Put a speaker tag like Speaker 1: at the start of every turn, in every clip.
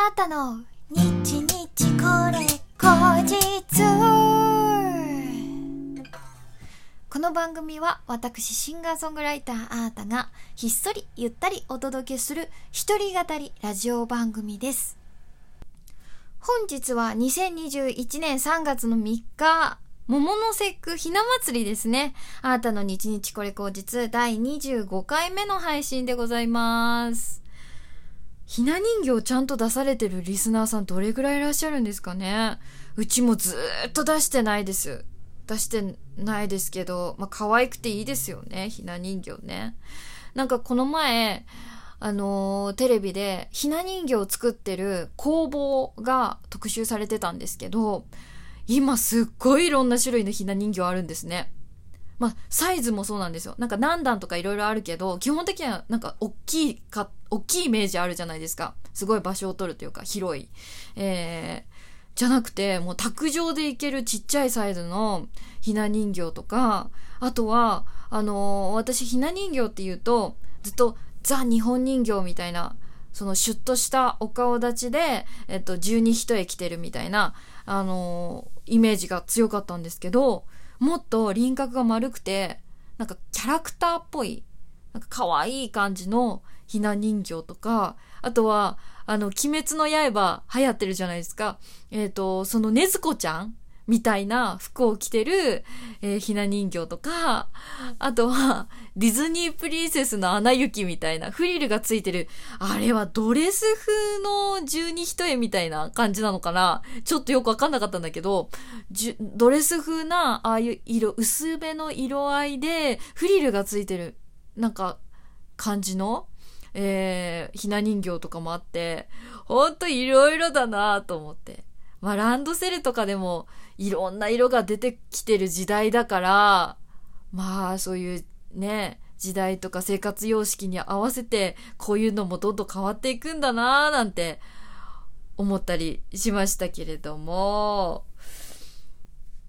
Speaker 1: あたの日日これ後日この番組は私シンガーソングライターあーたがひっそりゆったりお届けする一人語りラジオ番組です本日は2021年3月の3日桃の節句ひな祭りですね。あーたの日日これ後日第25回目の配信でございます。ひな人形ちゃんと出されてるリスナーさんどれぐらいいらっしゃるんですかね？うちもずーっと出してないです。出してないですけど、まあ、可愛くていいですよね、ひな人形ね。なんかこの前、あのーテレビでひな人形を作ってる工房が特集されてたんですけど、今すっごいいろんな種類のひな人形あるんですね。まあ、サイズもそうなんですよ。なんか何段とかいろいろあるけど、基本的にはなんか大きいか、大きいイメージあるじゃないですか。すごい場所を取るというか、広い。えー、じゃなくて、もう卓上でいけるちっちゃいサイズのひな人形とか、あとは、あのー私ひな人形って言うと、ずっとザ日本人形みたいな、そのシュッとしたお顔立ちで、えっと、十二一重着てるみたいな、あのーイメージが強かったんですけど、もっと輪郭が丸くて、なんかキャラクターっぽい、なんか可愛い感じのひな人形とか、あとは、あの、鬼滅の刃流行ってるじゃないですか。えっ、と、そのねずこちゃんみたいな服を着てる、えーひな人形とか、あとは、ディズニープリンセスのアナ雪みたいなフリルがついてる、あれはドレス風の十二一重みたいな感じなのかなちょっとよくわかんなかったんだけど、ドレス風な、ああいう色、薄めの色合いで、フリルがついてる、なんか、感じの、えー、ひな人形とかもあって、ほんといろいろだなと思って。まあ、ランドセルとかでも、いろんな色が出てきてる時代だから、まあ、そういうね、時代とか生活様式に合わせて、こういうのもどんどん変わっていくんだなぁなんて思ったりしましたけれども、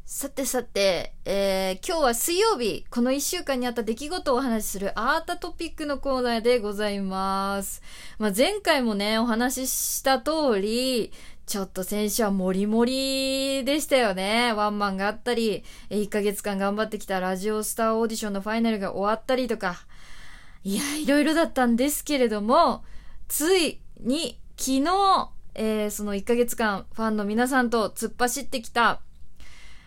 Speaker 1: さてさて、えー今日は水曜日、この一週間にあった出来事をお話しするアータトピックのコーナーでございます。まあ、前回もね、お話しした通り、ちょっと先週はモリモリでしたよね。ワンマンがあったり、1ヶ月間頑張ってきたラジオスターオーディションのファイナルが終わったりとか、いや、いろいろだったんですけれども、ついに昨日、えーその1ヶ月間ファンの皆さんと突っ走ってきた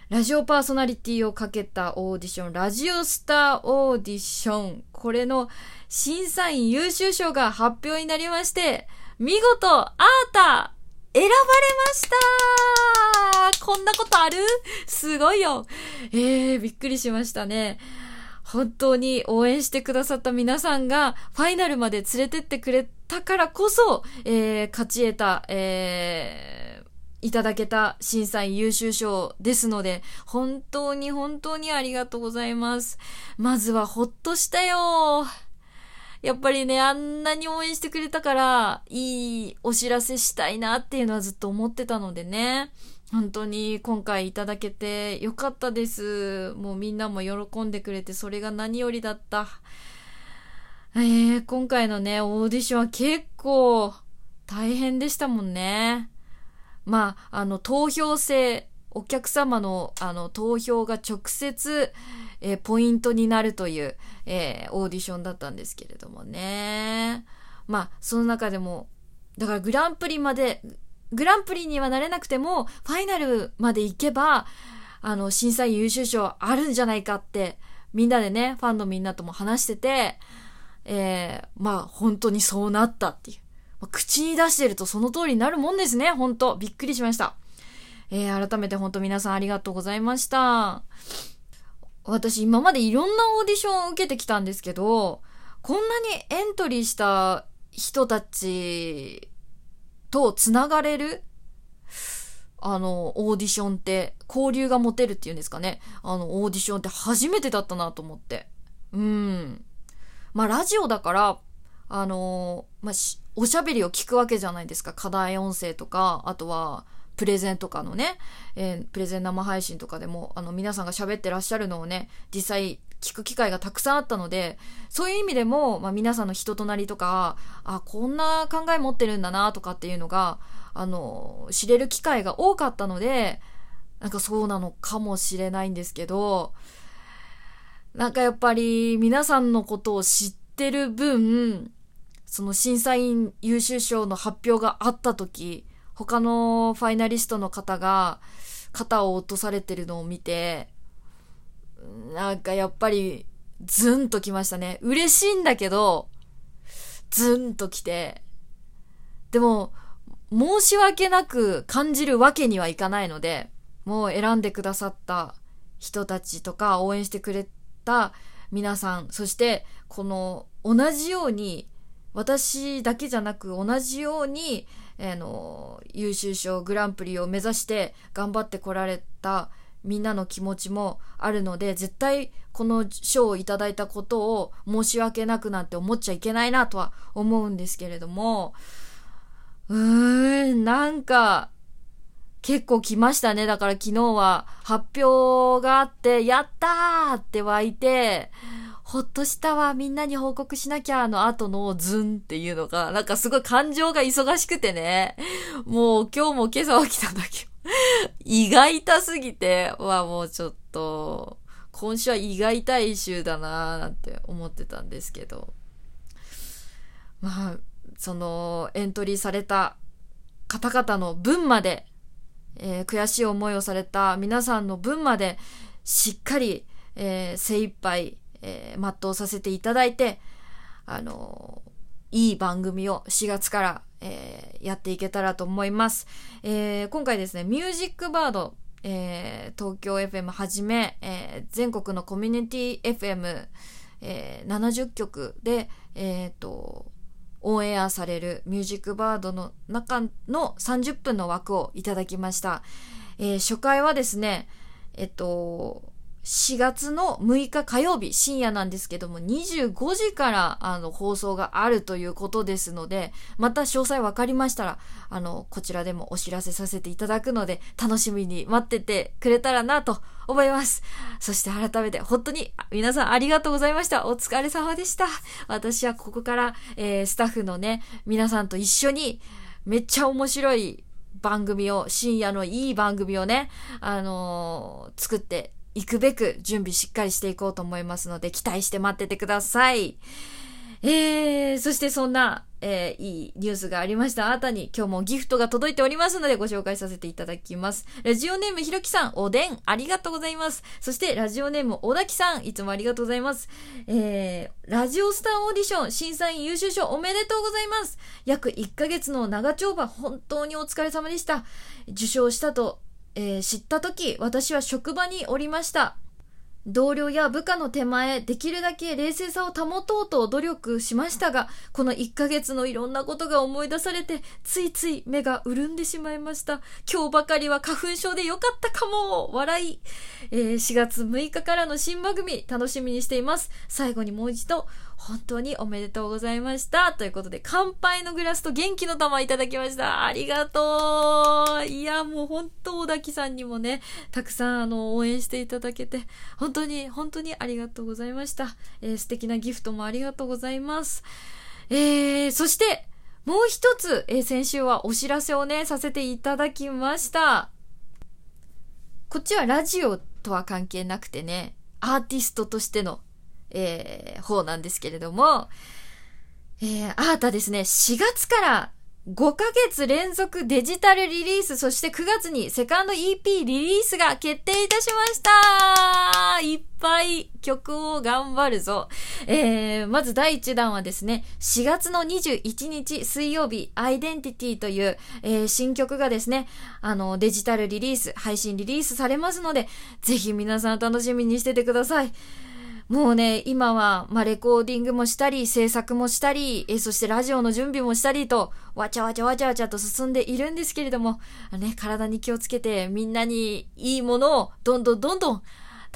Speaker 1: ラジオパーソナリティをかけたオーディション、ラジオスターオーディション。これの審査員優秀賞が発表になりまして、見事、アータ選ばれましたこんなことある？すごいよ。えー、びっくりしましたね。本当に応援してくださった皆さんがファイナルまで連れてってくれたからこそ、えー、勝ち得た、えー、いただけた審査員優秀賞ですので、本当に本当にありがとうございます。まずはほっとしたよー。やっぱりね、あんなに応援してくれたから、いいお知らせしたいなっていうのはずっと思ってたのでね。本当に今回いただけてよかったです。もうみんなも喜んでくれて、それが何よりだった。えー、今回のね、オーディションは結構大変でしたもんね。まあ、あの、投票制、お客様の、あの、投票が直接、えーポイントになるという、えーオーディションだったんですけれどもね。まあ、その中でも、だからグランプリまで、グランプリにはなれなくても、ファイナルまで行けば、あの、審査員優秀賞あるんじゃないかって、みんなでね、ファンのみんなとも話してて、えーまあ、本当にそうなったっていう。ま口に出してるとその通りになるもんですね、本当びっくりしました。えー改めて本当皆さんありがとうございました。私今までいろんなオーディションを受けてきたんですけど、こんなにエントリーした人たちとつながれるあの、オーディションって、交流が持てるっていうんですかね。あの、オーディションって初めてだったなと思って。うん。まあ、ラジオだから、あのまあ、おしゃべりを聞くわけじゃないですか。課題音声とか、あとは、プレゼンとかのね、えープレゼン生配信とかでも、あの、皆さんが喋ってらっしゃるのをね、実際聞く機会がたくさんあったので、そういう意味でも、まあ、皆さんの人となりとか、あ、こんな考え持ってるんだなとかっていうのが、あの、知れる機会が多かったので、なんかそうなのかもしれないんですけど、なんかやっぱり皆さんのことを知ってる分、その審査員優秀賞の発表があった時、他のファイナリストの方が肩を落とされてるのを見て、なんかやっぱりズンときましたね。嬉しいんだけど、ズンときて。でも、申し訳なく感じるわけにはいかないので、もう選んでくださった人たちとか応援してくれた皆さん、そしてこの同じように私だけじゃなく同じように、えー、の優秀賞グランプリを目指して頑張ってこられたみんなの気持ちもあるので絶対この賞をいただいたことを申し訳なくなんて思っちゃいけないなとは思うんですけれどもうーんなんか結構来ましたね。だから昨日は発表があって、やったーって湧いて、ほっとしたわ、みんなに報告しなきゃの後のズンっていうのが、なんかすごい感情が忙しくてね。もう今日も今朝起きたんだけど、胃が痛すぎて、はもうちょっと、今週は胃が痛い週だなーなんて思ってたんですけど。まあ、そのエントリーされた方々の分までえー、悔しい思いをされた皆さんの分までしっかり、えー、精一杯、えー、全うさせていただいて、あのー、いい番組を4月から、えー、やっていけたらと思います。えー、今回ですね、ミュージックバード、えー、東京 FM はじめ、えー、全国のコミュニティ FM、えー、70曲で、えっ、と、オンエアされるミュージックバードの中の30分の枠をいただきました。えー、初回はですね、えっと、4月の6日火曜日深夜なんですけども25時からあの放送があるということですのでまた詳細分かりましたらあのこちらでもお知らせさせていただくので楽しみに待っててくれたらなと思います。そして改めて本当に皆さんありがとうございました。お疲れ様でした。私はここから、えー、スタッフのね皆さんと一緒にめっちゃ面白い番組を深夜のいい番組をねあのー、作って行くべく準備しっかりしていこうと思いますので、期待して待っててください。えー、そしてそんな、えー、いいニュースがありましたあなたに今日もギフトが届いておりますのでご紹介させていただきます。ラジオネームひろきさん、おでん、ありがとうございます。そしてラジオネーム小滝さん、いつもありがとうございます。えー、ラジオスターオーディション審査員優秀賞おめでとうございます。約1ヶ月の長丁場、本当にお疲れ様でした。受賞したとえー、知った時私は職場におりました。同僚や部下の手前できるだけ冷静さを保とうと努力しましたがこの1ヶ月のいろんなことが思い出されてついつい目が潤んでしまいました。今日ばかりは花粉症でよかったかも笑い、えー、4月6日からの新番組楽しみにしています。最後にもう一度本当におめでとうございました。ということで、乾杯のグラスと元気の玉いただきました。ありがとういや、もう本当、小滝さんにもね、たくさんあの、応援していただけて、本当に、本当にありがとうございました。えー、素敵なギフトもありがとうございます。えー、そして、もう一つ、えー、先週はお知らせをね、させていただきました。こっちはラジオとは関係なくてね、アーティストとしてのえー、方なんですけれども、えー、あーたですね、4月から5ヶ月連続デジタルリリース、そして9月にセカンド EP リリースが決定いたしましたいっぱい曲を頑張るぞ。えー、まず第1弾はですね、4月の21日水曜日、アイデンティティという、えー、新曲がですね、あの、デジタルリリース、配信リリースされますので、ぜひ皆さん楽しみにしててください。もうね、今は、まあ、レコーディングもしたり、制作もしたり、えそしてラジオの準備もしたりと、わちゃわちゃわちゃわちゃと進んでいるんですけれども、ね、体に気をつけて、みんなにいいものを、どんどんどんどん、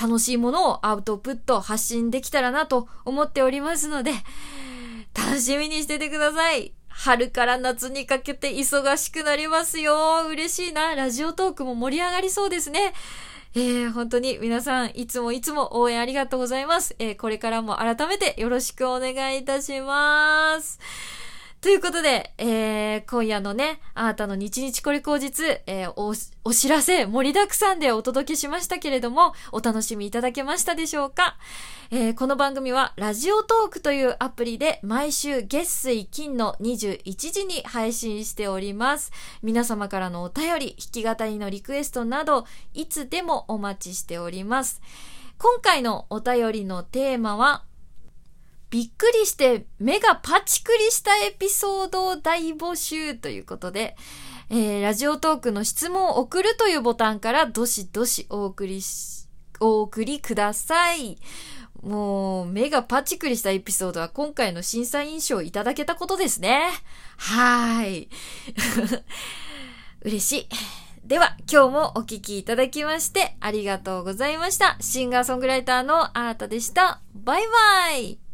Speaker 1: 楽しいものをアウトプット、発信できたらなと思っておりますので、楽しみにしててください。春から夏にかけて忙しくなりますよ。嬉しいな。ラジオトークも盛り上がりそうですね。えー、本当に皆さんいつもいつも応援ありがとうございます。えー、これからも改めてよろしくお願いいたします。ということで、えー、今夜のね、あなたの日日これ口実、えー、お、お知らせ盛りだくさんでお届けしましたけれども、お楽しみいただけましたでしょうか？えー、この番組は、ラジオトークというアプリで毎週月水金の21時に配信しております。皆様からのお便り、弾き語りのリクエストなど、いつでもお待ちしております。今回のお便りのテーマは、びっくりして目がパチクリしたエピソードを大募集ということで、えー、ラジオトークの質問を送るというボタンからどしどしお送りし、お送りください。もう、目がパチクリしたエピソードは今回の審査員賞いただけたことですね。はーい。嬉しい。では、今日もお聴きいただきましてありがとうございました。シンガーソングライターのあなたでした。バイバイ